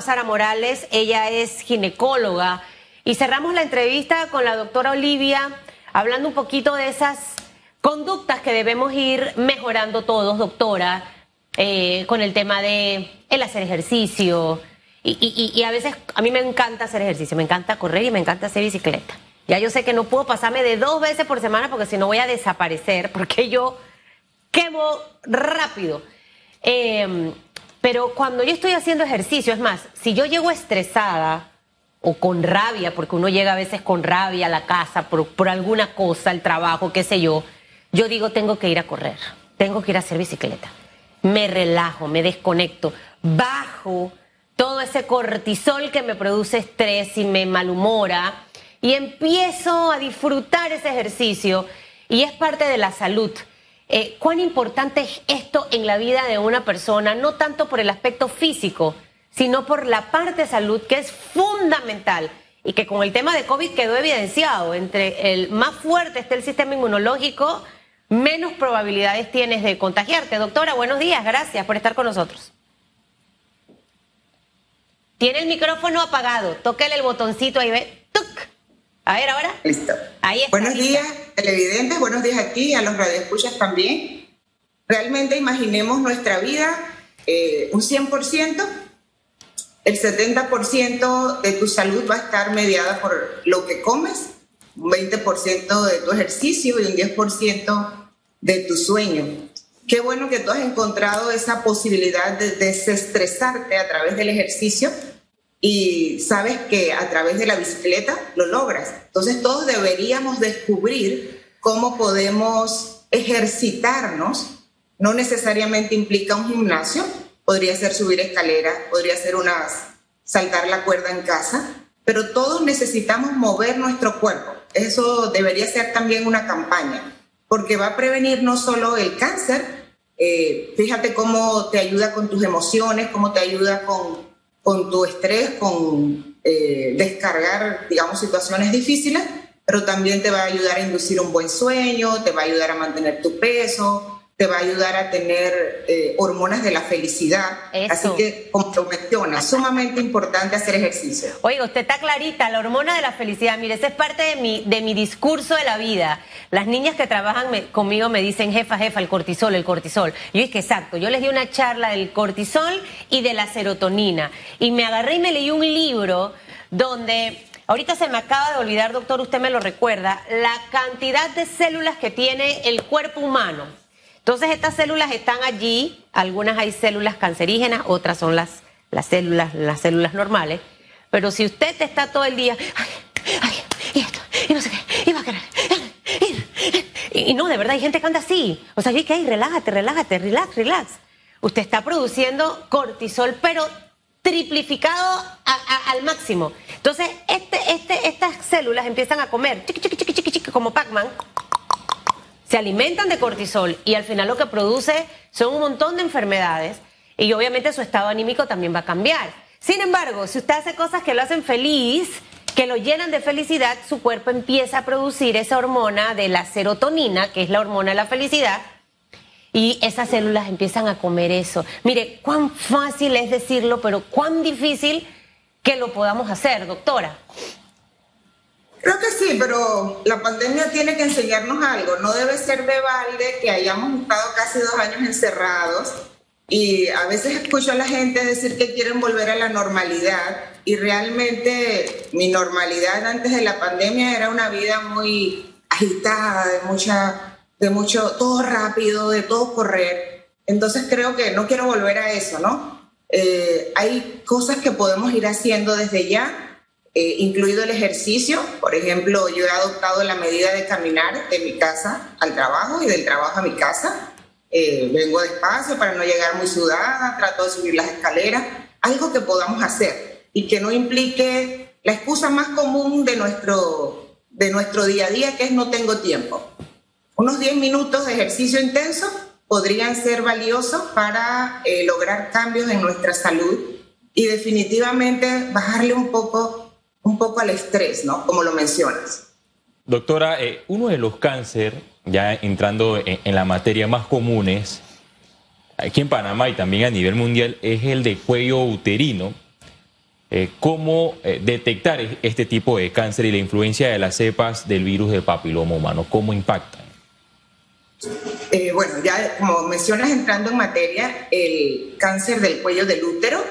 Sara Morales, ella es ginecóloga. Y cerramos la entrevista con la doctora Olivia hablando un poquito de esas conductas que debemos ir mejorando todos, doctora, eh, con el tema de el hacer ejercicio. Y, y, a veces a mí me encanta hacer ejercicio, me encanta correr y me encanta hacer bicicleta. Ya yo sé que no puedo pasarme de dos veces por semana porque si no voy a desaparecer, porque yo quemo rápido. Eh, pero cuando yo estoy haciendo ejercicio, es más, si yo llego estresada o con rabia, porque uno llega a veces con rabia a la casa por, por alguna cosa, el trabajo, qué sé yo, yo digo, tengo que ir a correr, tengo que ir a hacer bicicleta. Me relajo, me desconecto, bajo todo ese cortisol que me produce estrés y me malhumora y empiezo a disfrutar ese ejercicio y es parte de la salud. Eh, ¿Cuán importante es esto en la vida de una persona? No tanto por el aspecto físico, sino por la parte de salud que es fundamental y que con el tema de COVID quedó evidenciado. Entre el más fuerte esté el sistema inmunológico, menos probabilidades tienes de contagiarte. Doctora, buenos días, gracias por estar con nosotros. Tiene el micrófono apagado, tóquele el botoncito ahí, ve. ¡Tuc! A ver, ahora. Listo. Ahí está. Buenos días, televidentes, buenos días aquí, a los radioescuchas también. Realmente imaginemos nuestra vida eh, un 100%, el 70% de tu salud va a estar mediada por lo que comes, un 20% de tu ejercicio y un 10% de tu sueño. Qué bueno que tú has encontrado esa posibilidad de desestresarte a través del ejercicio y sabes que a través de la bicicleta lo logras. Entonces todos deberíamos descubrir cómo podemos ejercitarnos. No necesariamente implica un gimnasio, podría ser subir escaleras, podría ser unas, saltar la cuerda en casa, pero todos necesitamos mover nuestro cuerpo. Eso debería ser también una campaña, porque va a prevenir no solo el cáncer, eh, fíjate cómo te ayuda con tus emociones, cómo te ayuda con con tu estrés, con eh, descargar, digamos, situaciones difíciles, pero también te va a ayudar a inducir un buen sueño, te va a ayudar a mantener tu peso, te va a ayudar a tener eh, hormonas de la felicidad. Así que, como lo menciona, sumamente importante hacer ejercicio. Oiga, usted está clarita, la hormona de la felicidad. Mire, esa es parte de mi, de mi discurso de la vida. Las niñas que trabajan conmigo me dicen, jefa, jefa, el cortisol, el cortisol. Y yo es que exacto, yo les di una charla del cortisol y de la serotonina. Y me agarré y me leí un libro donde Ahorita se me acaba de olvidar, doctor, usted me lo recuerda, la cantidad de células que tiene el cuerpo humano. Entonces estas células están allí, algunas hay células cancerígenas, otras son las, las células, las células normales. Pero si usted está todo el día, ay, ay, y esto, y no sé qué, y va a querer, y, no, de verdad hay gente que anda así. O sea, que hay, relájate, relájate, relax, relax. Usted está produciendo cortisol, pero triplificado al máximo. Entonces, este, este, estas células empiezan a comer, chiqui, chiqui, chiqui, chiqui, como Pac-Man, se alimentan de cortisol y al final lo que produce son un montón de enfermedades y obviamente su estado anímico también va a cambiar. Sin embargo, si usted hace cosas que lo hacen feliz, que lo llenan de felicidad, su cuerpo empieza a producir esa hormona de la serotonina, que es la hormona de la felicidad, y esas células empiezan a comer eso. Mire, cuán fácil es decirlo, pero cuán difícil que lo podamos hacer, doctora. Creo que sí, pero la pandemia tiene que enseñarnos algo. No debe ser de balde que hayamos estado casi dos años encerrados y a veces escucho a la gente decir que quieren volver a la normalidad y realmente mi normalidad antes de la pandemia era una vida muy agitada, de mucha, de mucho, todo rápido, de todo correr. Entonces creo que no quiero volver a eso, ¿no? Eh, hay cosas que podemos ir haciendo desde ya eh, incluido el ejercicio. Por ejemplo, yo he adoptado la medida de caminar de mi casa al trabajo y del trabajo a mi casa. Eh, vengo despacio para no llegar muy sudada, trato de subir las escaleras, algo que podamos hacer y que no implique la excusa más común de nuestro, de nuestro día a día, que es no tengo tiempo. Unos 10 minutos de ejercicio intenso podrían ser valiosos para eh, lograr cambios en nuestra salud y definitivamente bajarle un poco un poco al estrés, ¿no? Como lo mencionas. Doctora, eh, uno de los cánceres, ya entrando en, la materia más comunes, aquí en Panamá y también a nivel mundial, es el de cuello uterino. eh, cómo eh, detectar este tipo de cáncer y la influencia de las cepas del virus del papiloma humano, cómo impactan. Bueno, ya como mencionas entrando en materia, el cáncer del cuello del útero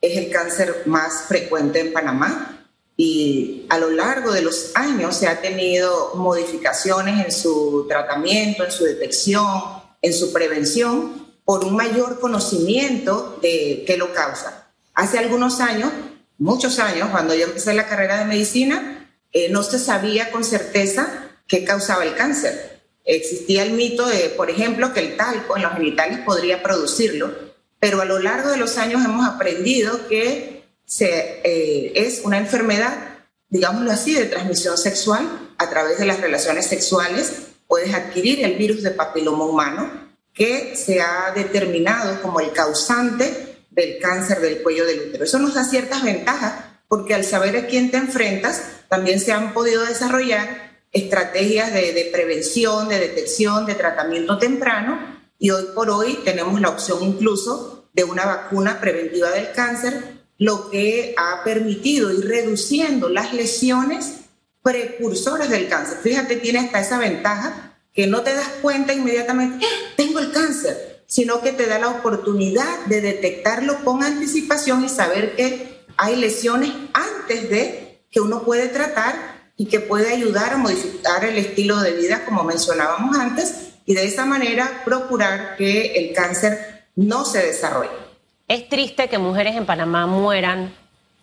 es el cáncer más frecuente en Panamá y a lo largo de los años se ha tenido modificaciones en su tratamiento, en su detección, en su prevención por un mayor conocimiento de qué lo causa. Hace algunos años muchos años, cuando yo empecé la carrera de medicina, eh, no se sabía con certeza qué causaba el cáncer. Existía el mito de, por ejemplo, que el talco en los genitales podría producirlo, pero a lo largo de los años hemos aprendido que se, eh, es una enfermedad, digámoslo así, de transmisión sexual a través de las relaciones sexuales. Puedes adquirir el virus de papiloma humano que se ha determinado como el causante del cáncer del cuello del útero. Eso nos da ciertas ventajas porque al saber a quién te enfrentas, también se han podido desarrollar estrategias de, prevención, de detección, de tratamiento temprano y hoy por hoy tenemos la opción incluso de una vacuna preventiva del cáncer, lo que ha permitido ir reduciendo las lesiones precursoras del cáncer. Fíjate, tiene hasta esa ventaja que no te das cuenta inmediatamente, ¡Eh, tengo el cáncer, sino que te da la oportunidad de detectarlo con anticipación y saber que hay lesiones antes de que uno puede tratar y que puede ayudar a modificar el estilo de vida, como mencionábamos antes, y de esa manera procurar que el cáncer no se desarrolle. Es triste que mujeres en Panamá mueran,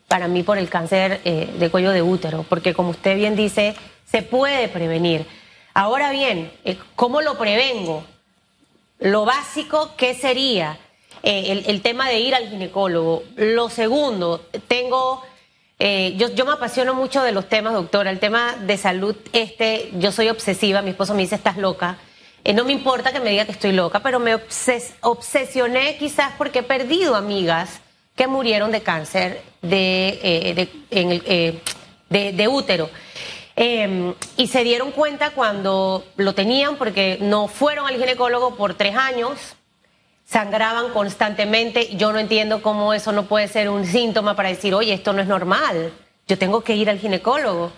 para mí, por el cáncer eh, de cuello de útero, porque como usted bien dice, se puede prevenir. Ahora bien, eh, ¿cómo lo prevengo? Lo básico, ¿qué sería? Eh, el, tema de ir al ginecólogo. Lo segundo, tengo, yo, yo me apasiono mucho de los temas, doctora. El tema de salud, este, yo soy obsesiva, mi esposo me dice, estás loca. Eh, no me importa que me diga que estoy loca, pero me obsesioné quizás porque he perdido amigas que murieron de cáncer de, en el, de útero. Em, y se dieron cuenta cuando lo tenían porque no fueron al ginecólogo por tres años, sangraban constantemente. Yo no entiendo cómo eso no puede ser un síntoma para decir, oye, esto no es normal, yo tengo que ir al ginecólogo.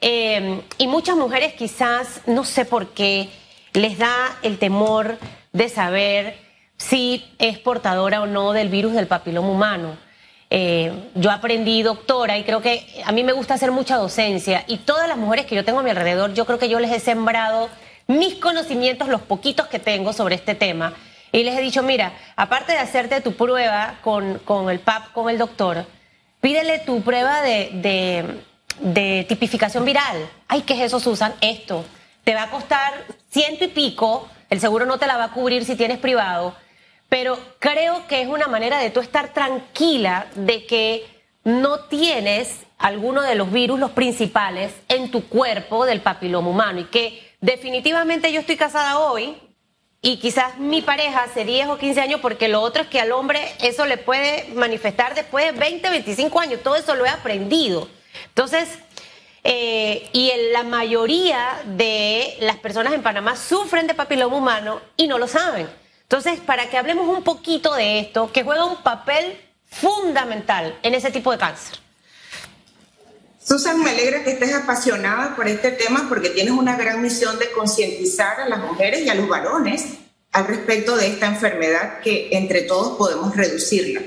Em, y muchas mujeres quizás, no sé por qué, les da el temor de saber si es portadora o no del virus del papiloma humano. Eh, yo aprendí doctora y creo que a mí me gusta hacer mucha docencia y todas las mujeres que yo tengo a mi alrededor, yo creo que yo les he sembrado mis conocimientos, los poquitos que tengo sobre este tema. Y les he dicho, mira, aparte de hacerte tu prueba con, con el PAP, con el doctor, pídele tu prueba de, de, tipificación viral. Ay, ¿qué es eso, Susan? Esto. Te va a costar ciento y pico, el seguro no te la va a cubrir si tienes privado pero creo que es una manera de tú estar tranquila de que no tienes alguno de los virus, los principales, en tu cuerpo del papiloma humano y que definitivamente yo estoy casada hoy y quizás mi pareja hace 10 o 15 años porque lo otro es que al hombre eso le puede manifestar después de 20, 25 años, todo eso lo he aprendido. Entonces, eh, y la mayoría de las personas en Panamá sufren de papiloma humano y no lo saben. Entonces, para que hablemos un poquito de esto, que juega un papel fundamental en ese tipo de cáncer. Susan, me alegra que estés apasionada por este tema porque tienes una gran misión de concientizar a las mujeres y a los varones al respecto de esta enfermedad que entre todos podemos reducirla.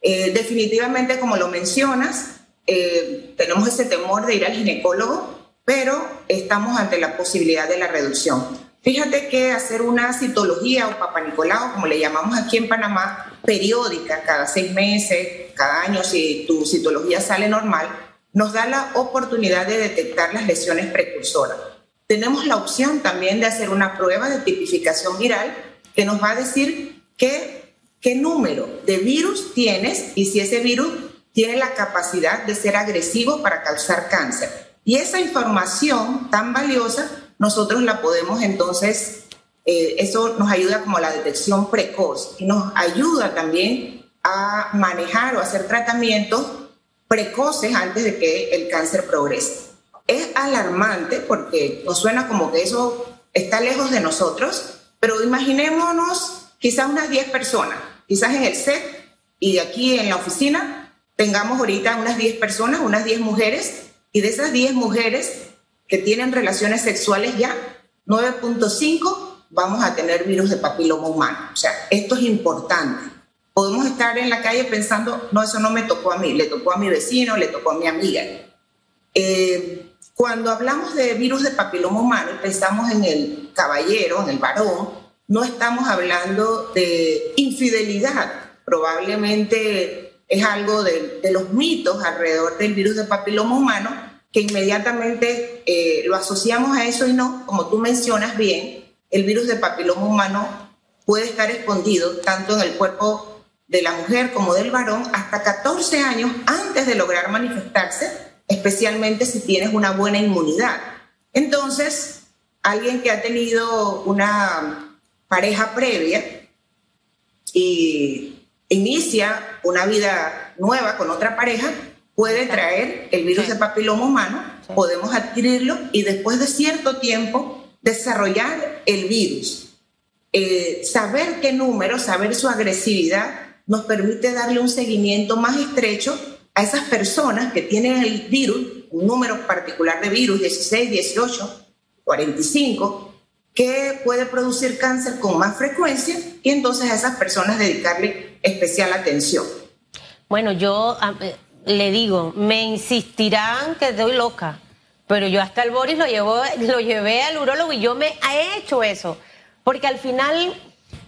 Eh, definitivamente, como lo mencionas, eh, tenemos ese temor de ir al ginecólogo, pero estamos ante la posibilidad de la reducción. Fíjate que hacer una citología o papanicolao, como le llamamos aquí en Panamá, periódica, cada seis meses, cada año, si tu citología sale normal, nos da la oportunidad de detectar las lesiones precursoras. Tenemos la opción también de hacer una prueba de tipificación viral que nos va a decir qué, qué número de virus tienes y si ese virus tiene la capacidad de ser agresivo para causar cáncer. Y esa información tan valiosa nosotros la podemos entonces, eh, eso nos ayuda como la detección precoz y nos ayuda también a manejar o hacer tratamientos precoces antes de que el cáncer progrese. Es alarmante porque nos suena como que eso está lejos de nosotros, pero imaginémonos quizás unas 10 personas, quizás en el set y de aquí en la oficina, tengamos ahorita unas 10 personas, unas 10 mujeres, y de esas 10 mujeres que tienen relaciones sexuales ya, 9.5 vamos a tener virus de papiloma humano. O sea, esto es importante. Podemos estar en la calle pensando, no, eso no me tocó a mí, le tocó a mi vecino, le tocó a mi amiga. Eh, cuando hablamos de virus de papiloma humano y pensamos en el caballero, en el varón, no estamos hablando de infidelidad. Probablemente es algo de, los mitos alrededor del virus de papiloma humano que inmediatamente eh, lo asociamos a eso y no, como tú mencionas bien, el virus de papiloma humano puede estar escondido tanto en el cuerpo de la mujer como del varón hasta 14 años antes de lograr manifestarse, especialmente si tienes una buena inmunidad. Entonces, alguien que ha tenido una pareja previa y inicia una vida nueva con otra pareja, puede traer el virus de papiloma humano, podemos adquirirlo y después de cierto tiempo desarrollar el virus. Eh, saber qué número, saber su agresividad, nos permite darle un seguimiento más estrecho a esas personas que tienen el virus, un número particular de virus, 16, 18, 45, que puede producir cáncer con más frecuencia y entonces a esas personas dedicarle especial atención. Bueno, yo le digo, me insistirán que estoy loca, pero yo hasta el Boris lo, llevó, lo llevé al urólogo y yo me he hecho eso. Porque al final,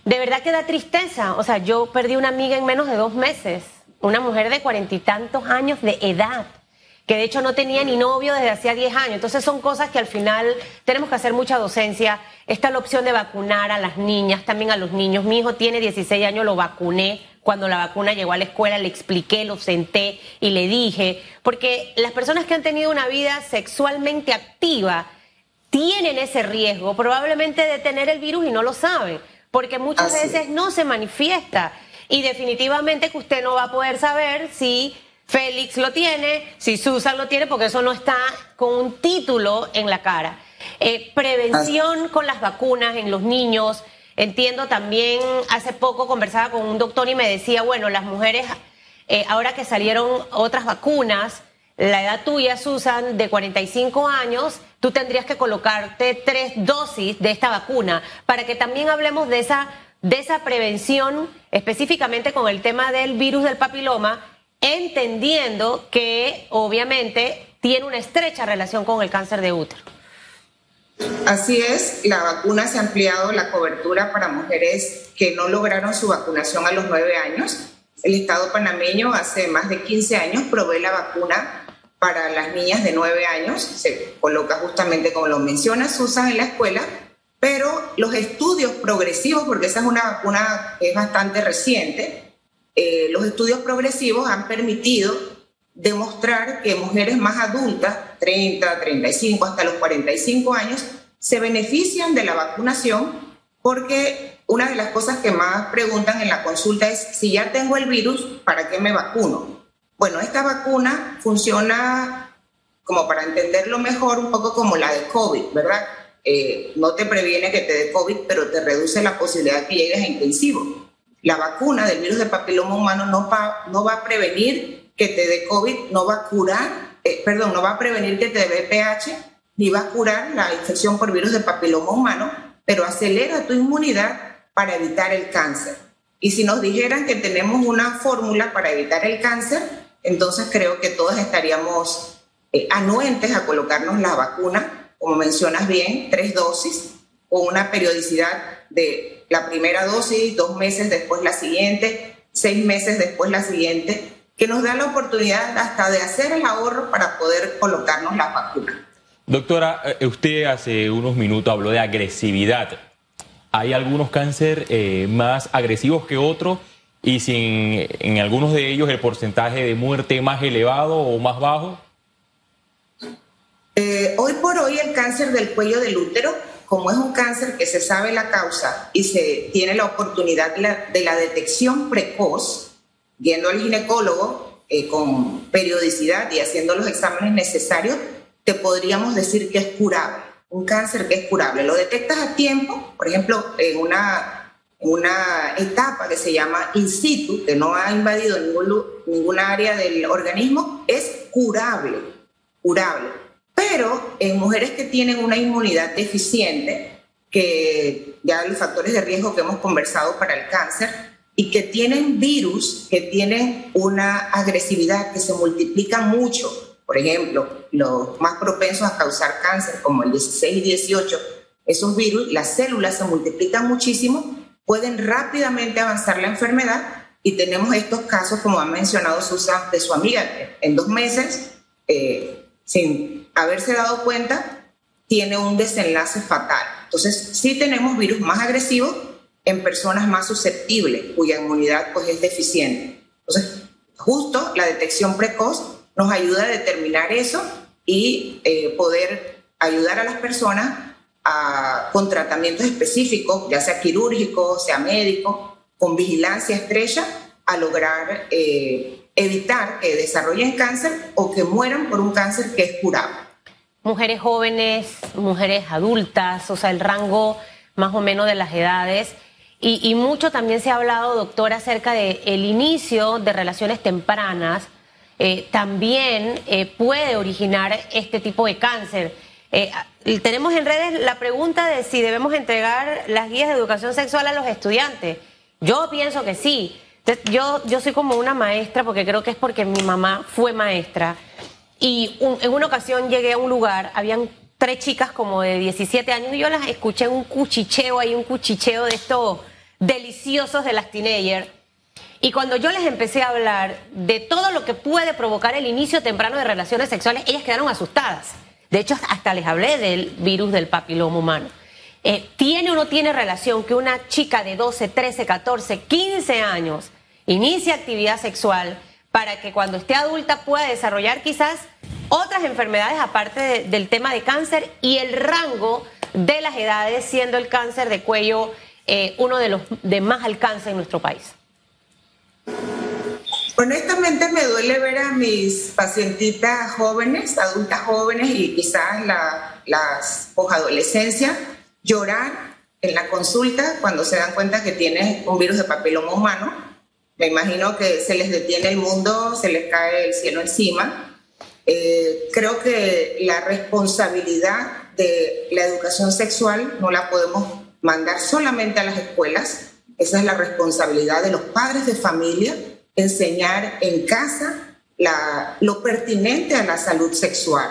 de verdad que da tristeza. O sea, yo perdí una amiga en menos de dos meses. Una mujer de cuarenta y tantos años de edad. Que de hecho no tenía ni novio desde hacía diez años. Entonces son cosas que al final tenemos que hacer mucha docencia. Está la opción de vacunar a las niñas, también a los niños. Mi hijo tiene 16 años, lo vacuné cuando la vacuna llegó a la escuela, le expliqué, lo senté y le dije, porque las personas que han tenido una vida sexualmente activa tienen ese riesgo probablemente de tener el virus y no lo saben, porque muchas veces no se manifiesta y definitivamente que usted no va a poder saber si Félix lo tiene, si Susan lo tiene, porque eso no está con un título en la cara. Eh, prevención con las vacunas en los niños, Entiendo también, hace poco conversaba con un doctor y me decía, bueno, las mujeres, eh, ahora que salieron otras vacunas, la edad tuya, Susan, de 45 años, tú tendrías que colocarte tres dosis de esta vacuna. Para que también hablemos de esa, de esa prevención, específicamente con el tema del virus del papiloma, entendiendo que obviamente tiene una estrecha relación con el cáncer de útero. Así es, la vacuna se ha ampliado la cobertura para mujeres que no lograron su vacunación a los nueve años. El Estado panameño hace más de 15 años provee la vacuna para las niñas de nueve años. Se coloca justamente como lo menciona Susan en la escuela, pero los estudios progresivos, porque esa es una vacuna que es bastante reciente, eh, los estudios progresivos han permitido demostrar que mujeres más adultas, 30, 35, hasta los 45 años, se benefician de la vacunación porque una de las cosas que más preguntan en la consulta es, si ya tengo el virus, ¿para qué me vacuno? Bueno, esta vacuna funciona, como para entenderlo mejor, un poco como la de COVID, ¿verdad? Eh, no te previene que te dé COVID, pero te reduce la posibilidad que llegues a intensivo. La vacuna del virus de papiloma humano no no va a prevenir que te dé COVID no va a curar, eh, perdón, no va a prevenir que te dé pH, ni va a curar la infección por virus de papiloma humano, pero acelera tu inmunidad para evitar el cáncer. Y si nos dijeran que tenemos una fórmula para evitar el cáncer, entonces creo que todos estaríamos eh, anuentes a colocarnos la vacuna, como mencionas bien, tres dosis, con una periodicidad de la primera dosis, dos meses después la siguiente, seis meses después la siguiente, que nos da la oportunidad hasta de hacer el ahorro para poder colocarnos la vacuna. Doctora, eh, usted hace unos minutos habló de agresividad. ¿Hay algunos cáncer eh, más agresivos que otros? ¿Y si en, algunos de ellos el porcentaje de muerte más elevado o más bajo? Eh, hoy por hoy el cáncer del cuello del útero, como es un cáncer que se sabe la causa y se tiene la oportunidad de la detección precoz, yendo al ginecólogo eh, con periodicidad y haciendo los exámenes necesarios, te podríamos decir que es curable, un cáncer que es curable. Lo detectas a tiempo, por ejemplo, en una, una etapa que se llama in situ, que no ha invadido ningún, ningún área del organismo, es curable, curable. Pero en mujeres que tienen una inmunidad deficiente, que ya los factores de riesgo que hemos conversado para el cáncer, y que tienen virus, que tienen una agresividad que se multiplica mucho, por ejemplo, los más propensos a causar cáncer, como el 16 y 18, esos virus, las células se multiplican muchísimo, pueden rápidamente avanzar la enfermedad y tenemos estos casos, como ha mencionado Susan, de su amiga, en dos meses, eh, sin haberse dado cuenta, tiene un desenlace fatal. Entonces, sí tenemos virus más agresivos en personas más susceptibles, cuya inmunidad pues, es deficiente. Entonces, justo la detección precoz nos ayuda a determinar eso y eh, poder ayudar a las personas a, con tratamientos específicos, ya sea quirúrgico, sea médico, con vigilancia estrecha, a lograr eh, evitar que desarrollen cáncer o que mueran por un cáncer que es curable. Mujeres jóvenes, mujeres adultas, o sea, el rango más o menos de las edades. Y, mucho también se ha hablado, doctor, acerca del el inicio de relaciones tempranas. Eh, también eh, puede originar este tipo de cáncer. Eh, tenemos en redes la pregunta de si debemos entregar las guías de educación sexual a los estudiantes. Yo pienso que sí. Yo, yo soy como una maestra porque creo que es porque mi mamá fue maestra. Y en una ocasión llegué a un lugar, habían tres chicas como de 17 años y yo las escuché un cuchicheo ahí, un cuchicheo de estos deliciosos de las teenagers. Y cuando yo les empecé a hablar de todo lo que puede provocar el inicio temprano de relaciones sexuales, ellas quedaron asustadas. De hecho, hasta les hablé del virus del papiloma humano. Eh, ¿Tiene o no tiene relación que una chica de 12, 13, 14, 15 años inicie actividad sexual para que cuando esté adulta pueda desarrollar quizás otras enfermedades aparte del tema de cáncer y el rango de las edades, siendo el cáncer de cuello eh, uno de los de más alcance en nuestro país? Honestamente me duele ver a mis pacientitas jóvenes, adultas jóvenes y quizás las posadolescencias llorar en la consulta cuando se dan cuenta que tienes un virus de papiloma humano. Me imagino que se les detiene el mundo, se les cae el cielo encima. Eh, creo que la responsabilidad de la educación sexual no la podemos mandar solamente a las escuelas. Esa es la responsabilidad de los padres de familia enseñar en casa lo pertinente a la salud sexual.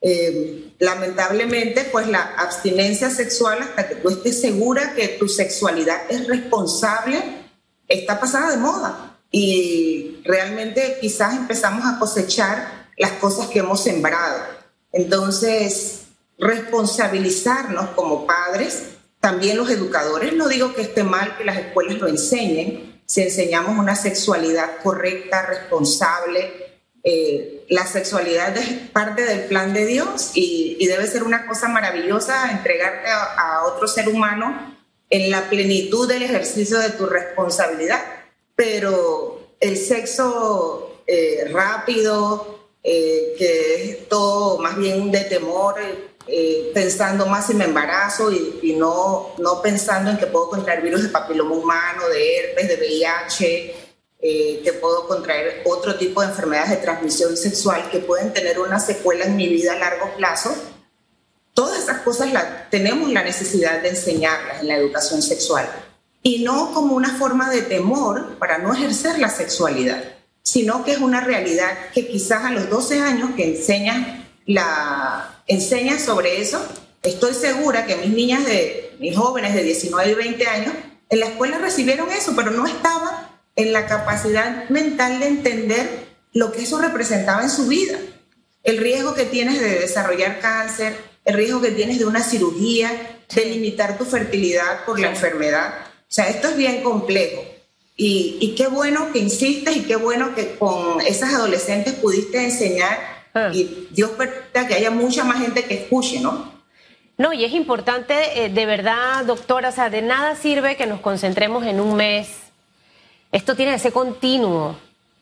Eh, lamentablemente, pues la abstinencia sexual, hasta que tú estés segura que tu sexualidad es responsable, está pasada de moda. Y realmente quizás empezamos a cosechar las cosas que hemos sembrado. Entonces, responsabilizarnos como padres, también los educadores, no digo que esté mal que las escuelas lo enseñen, si enseñamos una sexualidad correcta, responsable, eh, la sexualidad es parte del plan de Dios y, debe ser una cosa maravillosa entregarte a, otro ser humano en la plenitud del ejercicio de tu responsabilidad. Pero el sexo eh, rápido, eh, que es todo más bien de temor, eh, pensando más en mi embarazo y, no, no pensando en que puedo contraer virus de papiloma humano, de herpes, de VIH, que puedo contraer otro tipo de enfermedades de transmisión sexual que pueden tener una secuela en mi vida a largo plazo. Todas esas cosas tenemos la necesidad de enseñarlas en la educación sexual y no como una forma de temor para no ejercer la sexualidad, sino que es una realidad que quizás a los 12 años que enseñan la, enseñan sobre eso. Estoy segura que mis niñas de, mis jóvenes de 19 y 20 años, en la escuela recibieron eso, pero no estaban en la capacidad mental de entender lo que eso representaba en su vida. El riesgo que tienes de desarrollar cáncer, el riesgo que tienes de una cirugía, de limitar tu fertilidad por la enfermedad. O sea, esto es bien complejo. Y, y, qué bueno que insistes y qué bueno que con esas adolescentes pudiste enseñar Ah. Y Dios permita que haya mucha más gente que escuche, ¿no? No, y es importante, eh, de verdad, doctora, o sea, de nada sirve que nos concentremos en un mes. Esto tiene que ser continuo.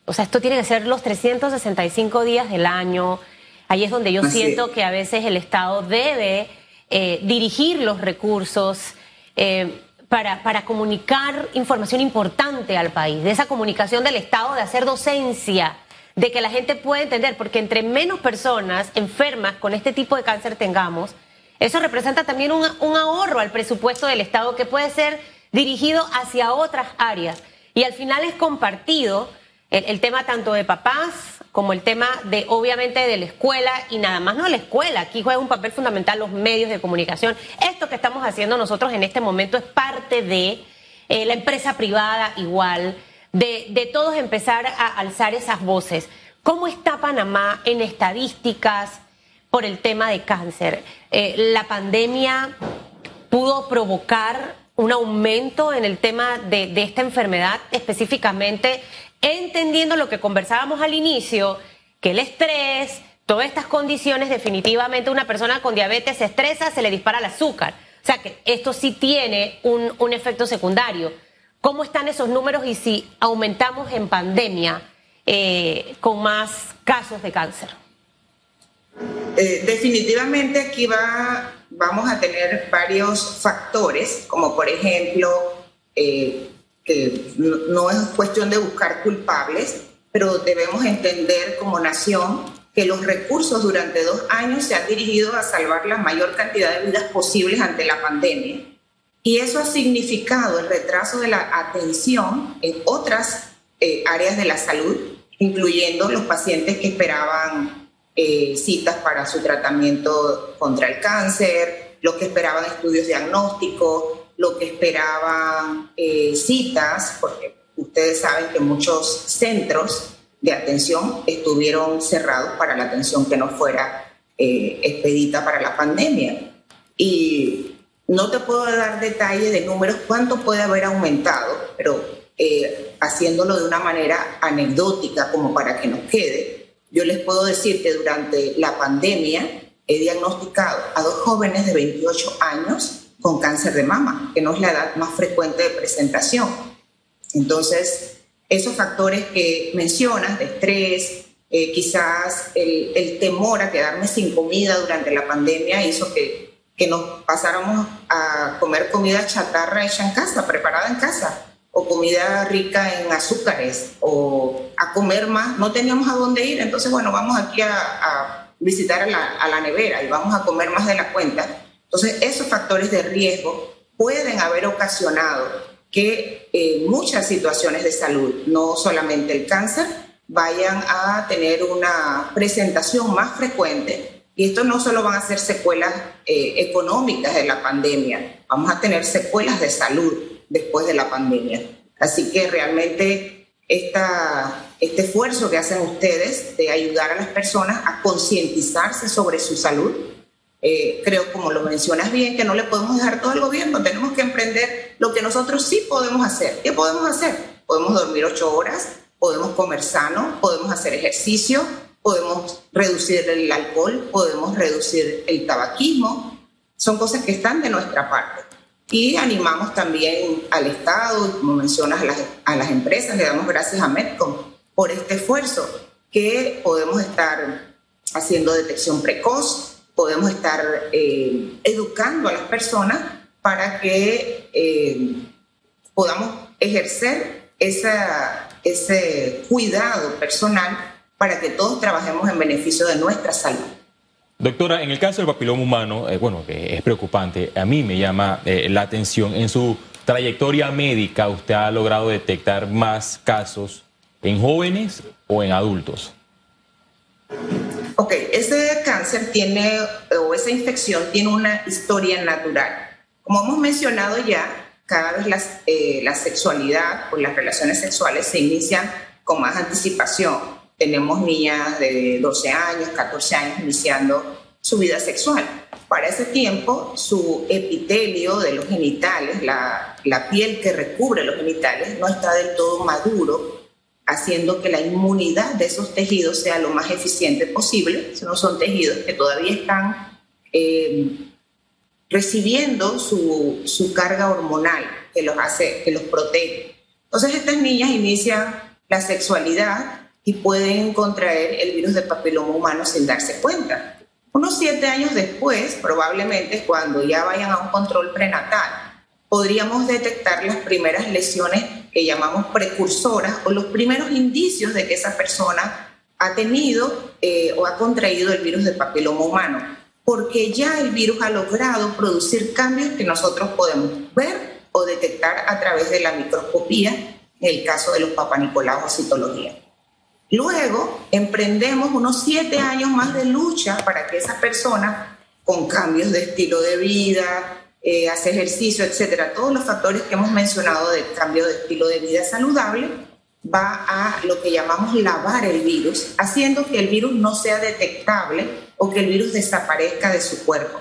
O sea, esto tiene que ser los 365 días del año. Ahí es donde yo siento que a veces el Estado debe eh, dirigir los recursos. Eh, para, para comunicar información importante al país, de esa comunicación del Estado, de hacer docencia, de que la gente pueda entender, porque entre menos personas enfermas con este tipo de cáncer tengamos, eso representa también un, un ahorro al presupuesto del Estado que puede ser dirigido hacia otras áreas. Y al final es compartido el, tema tanto de papás como el tema de, obviamente, de la escuela y nada más no la escuela. Aquí juega un papel fundamental los medios de comunicación. Esto que estamos haciendo nosotros en este momento es parte de eh, la empresa privada igual, de, todos empezar a alzar esas voces. ¿Cómo está Panamá en estadísticas por el tema de cáncer? Eh, la pandemia pudo provocar un aumento en el tema de, esta enfermedad específicamente entendiendo lo que conversábamos al inicio, que el estrés, todas estas condiciones, definitivamente una persona con diabetes se estresa, se le dispara el azúcar. O sea que esto sí tiene un, un efecto secundario. ¿Cómo están esos números y si aumentamos en pandemia eh, con más casos de cáncer? Eh, definitivamente aquí va, vamos a tener varios factores, como por ejemplo eh, que no es cuestión de buscar culpables, pero debemos entender como nación que los recursos durante dos años se han dirigido a salvar la mayor cantidad de vidas posibles ante la pandemia. Y eso ha significado el retraso de la atención en otras eh, áreas de la salud, incluyendo los pacientes que esperaban eh, citas para su tratamiento contra el cáncer, los que esperaban estudios diagnósticos, lo que esperaban eh, citas, porque ustedes saben que muchos centros de atención estuvieron cerrados para la atención que no fuera eh, expedita para la pandemia. Y no te puedo dar detalles de números, cuánto puede haber aumentado, pero eh, haciéndolo de una manera anecdótica como para que nos quede, yo les puedo decir que durante la pandemia he diagnosticado a dos jóvenes de 28 años con cáncer de mama, que no es la edad más frecuente de presentación. Entonces, esos factores que mencionas de estrés, eh, quizás el, temor a quedarme sin comida durante la pandemia hizo que, que nos pasáramos a comer comida chatarra hecha en casa, preparada en casa, o comida rica en azúcares, o a comer más. No teníamos a dónde ir, entonces, bueno, vamos aquí a, visitar a la, a la nevera y vamos a comer más de la cuenta entonces, esos factores de riesgo pueden haber ocasionado que eh, muchas situaciones de salud, no solamente el cáncer, vayan a tener una presentación más frecuente. Y esto no solo van a ser secuelas eh, económicas de la pandemia, vamos a tener secuelas de salud después de la pandemia. Así que realmente este esfuerzo que hacen ustedes de ayudar a las personas a concientizarse sobre su salud eh, creo, como lo mencionas bien, que no le podemos dejar todo al gobierno, tenemos que emprender lo que nosotros sí podemos hacer. ¿Qué podemos hacer? Podemos dormir ocho horas, podemos comer sano, podemos hacer ejercicio, podemos reducir el alcohol, podemos reducir el tabaquismo. Son cosas que están de nuestra parte. Y animamos también al Estado, como mencionas, a las, a las empresas, le damos gracias a Medcom por este esfuerzo que podemos estar haciendo detección precoz, podemos estar eh, educando a las personas para que eh, podamos ejercer esa, ese cuidado personal para que todos trabajemos en beneficio de nuestra salud. Doctora, en el caso del papiloma humano, eh, bueno, que es preocupante, a mí me llama la atención. En su trayectoria médica, ¿usted ha logrado detectar más casos en jóvenes o en adultos? Ok, ese cáncer tiene, o esa infección tiene una historia natural. Como hemos mencionado ya, cada vez eh, la sexualidad o las relaciones sexuales se inician con más anticipación. Tenemos niñas de 12 años, 14 años iniciando su vida sexual. Para ese tiempo, su epitelio de los genitales, la, la piel que recubre los genitales, no está del todo maduro haciendo que la inmunidad de esos tejidos sea lo más eficiente posible. Si no son tejidos que todavía están eh, recibiendo su, su, carga hormonal que los hace, que los protege. Entonces estas niñas inician la sexualidad y pueden contraer el virus de papiloma humano sin darse cuenta. Unos siete años después, probablemente cuando ya vayan a un control prenatal, podríamos detectar las primeras lesiones que llamamos precursoras o los primeros indicios de que esa persona ha tenido eh, o ha contraído el virus del papiloma humano, porque ya el virus ha logrado producir cambios que nosotros podemos ver o detectar a través de la microscopía, en el caso de los papanicolaos o citología. Luego emprendemos unos siete años más de lucha para que esa persona, con cambios de estilo de vida, eh, hace ejercicio, etcétera, todos los factores que hemos mencionado del cambio de estilo de vida saludable, va a lo que llamamos lavar el virus, haciendo que el virus no sea detectable o que el virus desaparezca de su cuerpo.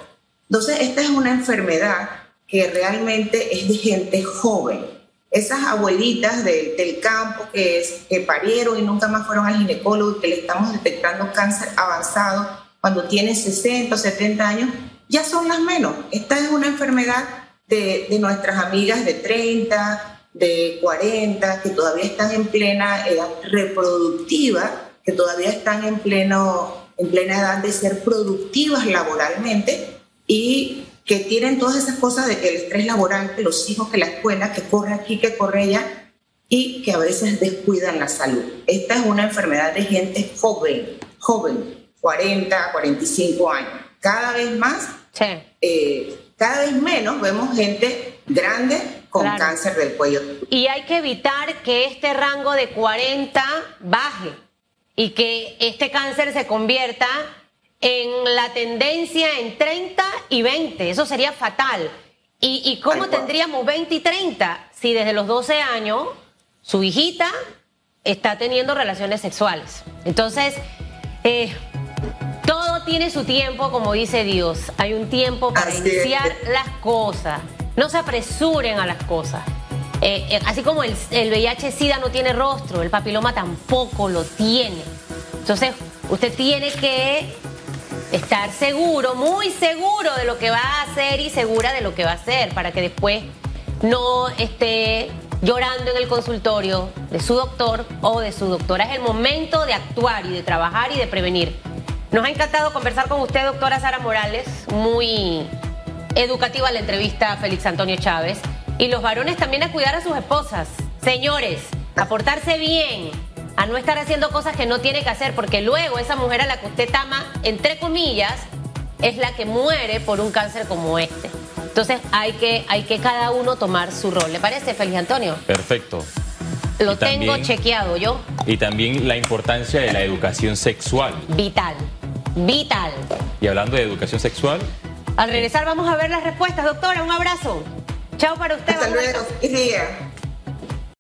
Entonces, esta es una enfermedad que realmente es de gente joven. Esas abuelitas del campo que, es, que parieron y nunca más fueron al ginecólogo y que le estamos detectando cáncer avanzado cuando tienen 60 o 70 años, ya son las menos. Esta es una enfermedad de, de nuestras amigas de 30, de 40 que todavía están en plena edad reproductiva, que todavía están en, pleno, en plena edad de ser productivas laboralmente y que tienen todas esas cosas de que el estrés laboral, que los hijos, que la escuela, que corre aquí, que corre allá, y que a veces descuidan la salud. Esta es una enfermedad de gente joven, joven, 40, 45 años. Cada vez más, eh, cada vez menos vemos gente grande con cáncer del cuello. Y hay que evitar que este rango de 40 baje y que este cáncer se convierta en la tendencia en 30 y 20. Eso sería fatal. ¿Y, cómo tendríamos 20 y 30 si desde los 12 años su hijita está teniendo relaciones sexuales? Entonces, eh, todo tiene su tiempo, como dice Dios. Hay un tiempo para iniciar las cosas. No se apresuren a las cosas. Eh, eh, así como el, el VIH-Sida no tiene rostro, el papiloma tampoco lo tiene. Entonces, usted tiene que estar seguro, muy seguro de lo que va a hacer y segura de lo que va a hacer para que después no esté llorando en el consultorio de su doctor o de su doctora. Es el momento de actuar y de trabajar y de prevenir. Nos ha encantado conversar con usted, doctora Sara Morales, muy educativa la entrevista a Félix Antonio Chávez. Y los varones también a cuidar a sus esposas. Señores, a portarse bien, a no estar haciendo cosas que no tiene que hacer, porque luego esa mujer a la que usted tama, entre comillas, es la que muere por un cáncer como este. Entonces hay que, hay que cada uno tomar su rol. ¿Le parece, Félix Antonio? Perfecto. Lo tengo chequeado yo. Y también la importancia de la educación sexual. Vital, vital. Y hablando de educación sexual, al regresar vamos a ver las respuestas, doctora. Un abrazo. Chao para usted. Hasta luego. día.